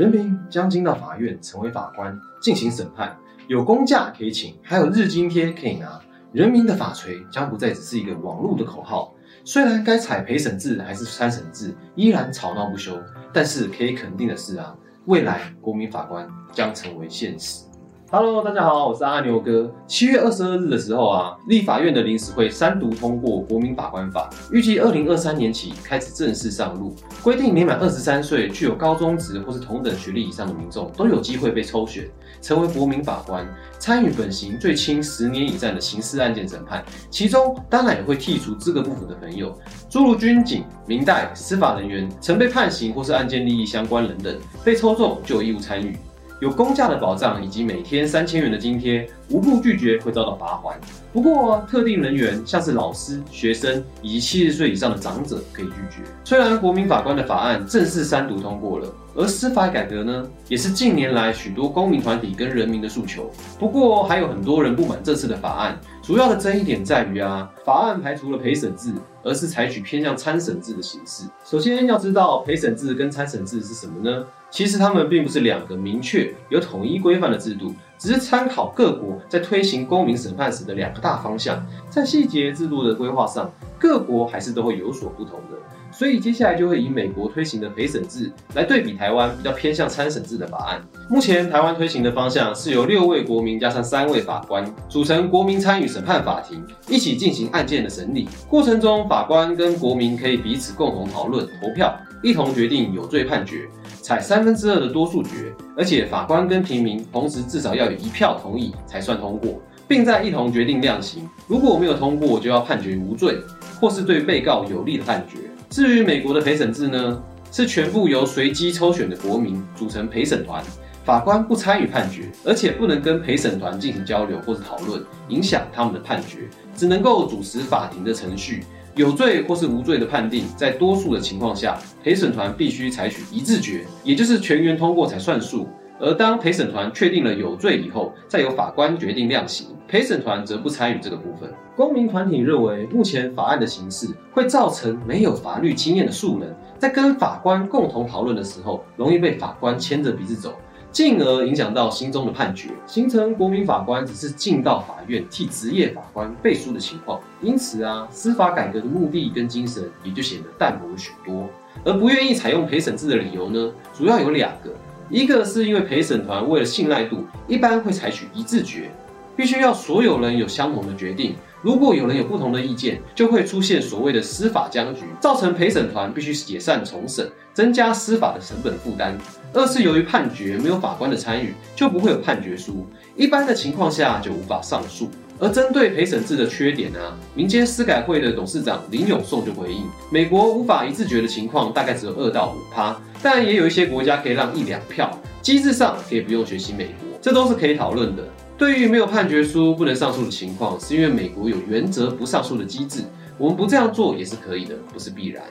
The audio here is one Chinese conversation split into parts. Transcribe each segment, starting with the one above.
人民将进到法院成为法官进行审判，有公假可以请，还有日津贴可以拿。人民的法锤将不再只是一个网络的口号。虽然该采陪审制还是参审制依然吵闹不休，但是可以肯定的是啊，未来国民法官将成为现实。Hello，大家好，我是阿牛哥。七月二十二日的时候啊，立法院的临时会三读通过《国民法官法》，预计二零二三年起开始正式上路，规定年满二十三岁、具有高中职或是同等学历以上的民众都有机会被抽选成为国民法官，参与本刑最轻十年以上的刑事案件审判。其中当然也会剔除资格不符的朋友，诸如军警、民代、司法人员、曾被判刑或是案件利益相关人等，被抽中就有义务参与。有公价的保障以及每天三千元的津贴，无不拒绝会遭到罚款。不过，特定人员像是老师、学生以及七十岁以上的长者可以拒绝。虽然国民法官的法案正式三读通过了，而司法改革呢，也是近年来许多公民团体跟人民的诉求。不过，还有很多人不满这次的法案，主要的争议点在于啊，法案排除了陪审制，而是采取偏向参审制的形式。首先要知道陪审制跟参审制是什么呢？其实他们并不是两个明确有统一规范的制度，只是参考各国在推行公民审判时的两个大方向，在细节制度的规划上，各国还是都会有所不同的。所以接下来就会以美国推行的陪审制来对比台湾比较偏向参审制的法案。目前台湾推行的方向是由六位国民加上三位法官组成国民参与审判法庭，一起进行案件的审理。过程中，法官跟国民可以彼此共同讨论、投票，一同决定有罪判决。采三分之二的多数决，而且法官跟平民同时至少要有一票同意才算通过，并在一同决定量刑。如果没有通过，就要判决无罪，或是对被告有利的判决。至于美国的陪审制呢，是全部由随机抽选的国民组成陪审团，法官不参与判决，而且不能跟陪审团进行交流或是讨论，影响他们的判决，只能够主持法庭的程序。有罪或是无罪的判定，在多数的情况下，陪审团必须采取一致决，也就是全员通过才算数。而当陪审团确定了有罪以后，再由法官决定量刑，陪审团则不参与这个部分。公民团体认为，目前法案的形式会造成没有法律经验的素人，在跟法官共同讨论的时候，容易被法官牵着鼻子走。进而影响到心中的判决，形成国民法官只是进到法院替职业法官背书的情况。因此啊，司法改革的目的跟精神也就显得淡薄了许多。而不愿意采用陪审制的理由呢，主要有两个，一个是因为陪审团为了信赖度，一般会采取一致决，必须要所有人有相同的决定。如果有人有不同的意见，就会出现所谓的司法僵局，造成陪审团必须解散重审，增加司法的成本负担。二是由于判决没有法官的参与，就不会有判决书，一般的情况下就无法上诉。而针对陪审制的缺点呢，民间司改会的董事长林永颂就回应：美国无法一致决的情况大概只有二到五趴，但也有一些国家可以让一两票，机制上可以不用学习美国，这都是可以讨论的。对于没有判决书不能上诉的情况，是因为美国有原则不上诉的机制，我们不这样做也是可以的，不是必然。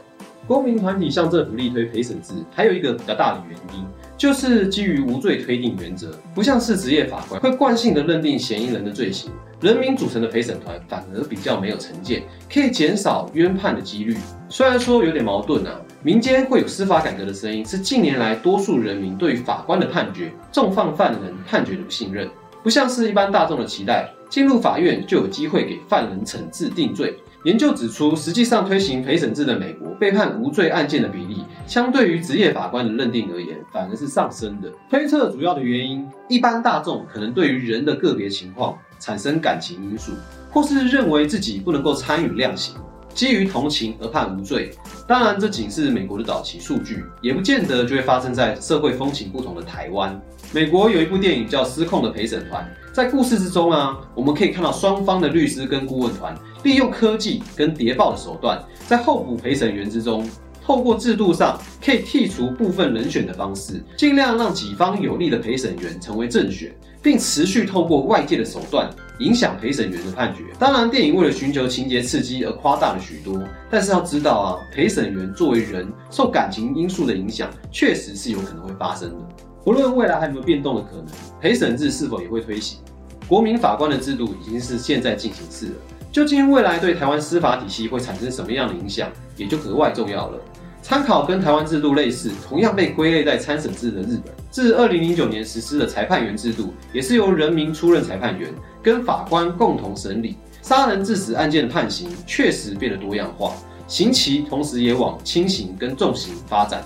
公民团体向政府力推陪审制，还有一个比较大的原因，就是基于无罪推定原则，不像是职业法官会惯性的认定嫌疑人的罪行，人民组成的陪审团反而比较没有成见，可以减少冤判的几率。虽然说有点矛盾啊，民间会有司法改革的声音，是近年来多数人民对于法官的判决重放犯人判决的不信任，不像是一般大众的期待，进入法院就有机会给犯人惩治定罪。研究指出，实际上推行陪审制的美国，被判无罪案件的比例，相对于职业法官的认定而言，反而是上升的。推测主要的原因，一般大众可能对于人的个别情况产生感情因素，或是认为自己不能够参与量刑，基于同情而判无罪。当然，这仅是美国的早期数据，也不见得就会发生在社会风情不同的台湾。美国有一部电影叫《失控的陪审团》。在故事之中啊，我们可以看到双方的律师跟顾问团利用科技跟谍报的手段，在候补陪审员之中，透过制度上可以剔除部分人选的方式，尽量让己方有利的陪审员成为正选，并持续透过外界的手段影响陪审员的判决。当然，电影为了寻求情节刺激而夸大了许多，但是要知道啊，陪审员作为人，受感情因素的影响，确实是有可能会发生的。不论未来还有没有变动的可能，陪审制是否也会推行？国民法官的制度已经是现在进行式了，究竟未来对台湾司法体系会产生什么样的影响，也就格外重要了。参考跟台湾制度类似，同样被归类在参审制的日本，自二零零九年实施的裁判员制度，也是由人民出任裁判员，跟法官共同审理杀人致死案件的判刑，确实变得多样化，刑期同时也往轻刑跟重刑发展。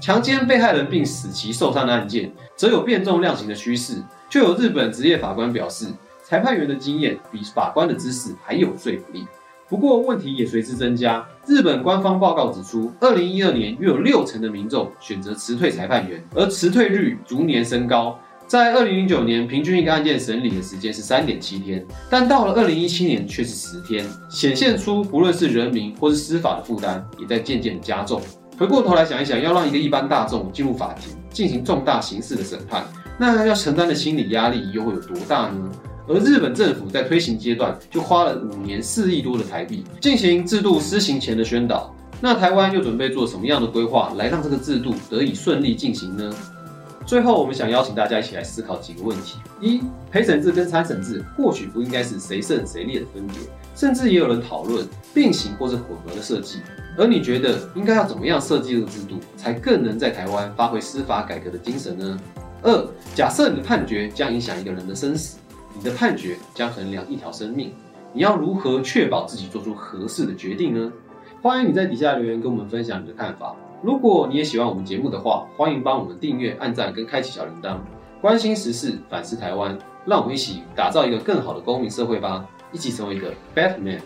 强奸被害人并使其受伤的案件，则有变重量刑的趋势。就有日本职业法官表示，裁判员的经验比法官的知识还有说服力。不过问题也随之增加。日本官方报告指出，二零一二年约有六成的民众选择辞退裁判员，而辞退率逐年升高。在二零零九年，平均一个案件审理的时间是三点七天，但到了二零一七年却是十天，显现出不论是人民或是司法的负担也在渐渐加重。回过头来想一想，要让一个一般大众进入法庭进行重大刑事的审判，那要承担的心理压力又会有多大呢？而日本政府在推行阶段就花了五年四亿多的台币进行制度施行前的宣导。那台湾又准备做什么样的规划来让这个制度得以顺利进行呢？最后，我们想邀请大家一起来思考几个问题：一、陪审制跟参审制或许不应该是谁胜谁劣的分别，甚至也有人讨论并行或是混合的设计。而你觉得应该要怎么样设计这个制度，才更能在台湾发挥司法改革的精神呢？二、假设你的判决将影响一个人的生死，你的判决将衡量一条生命，你要如何确保自己做出合适的决定呢？欢迎你在底下留言跟我们分享你的看法。如果你也喜欢我们节目的话，欢迎帮我们订阅、按赞跟开启小铃铛。关心时事，反思台湾，让我们一起打造一个更好的公民社会吧！一起成为一个 Batman。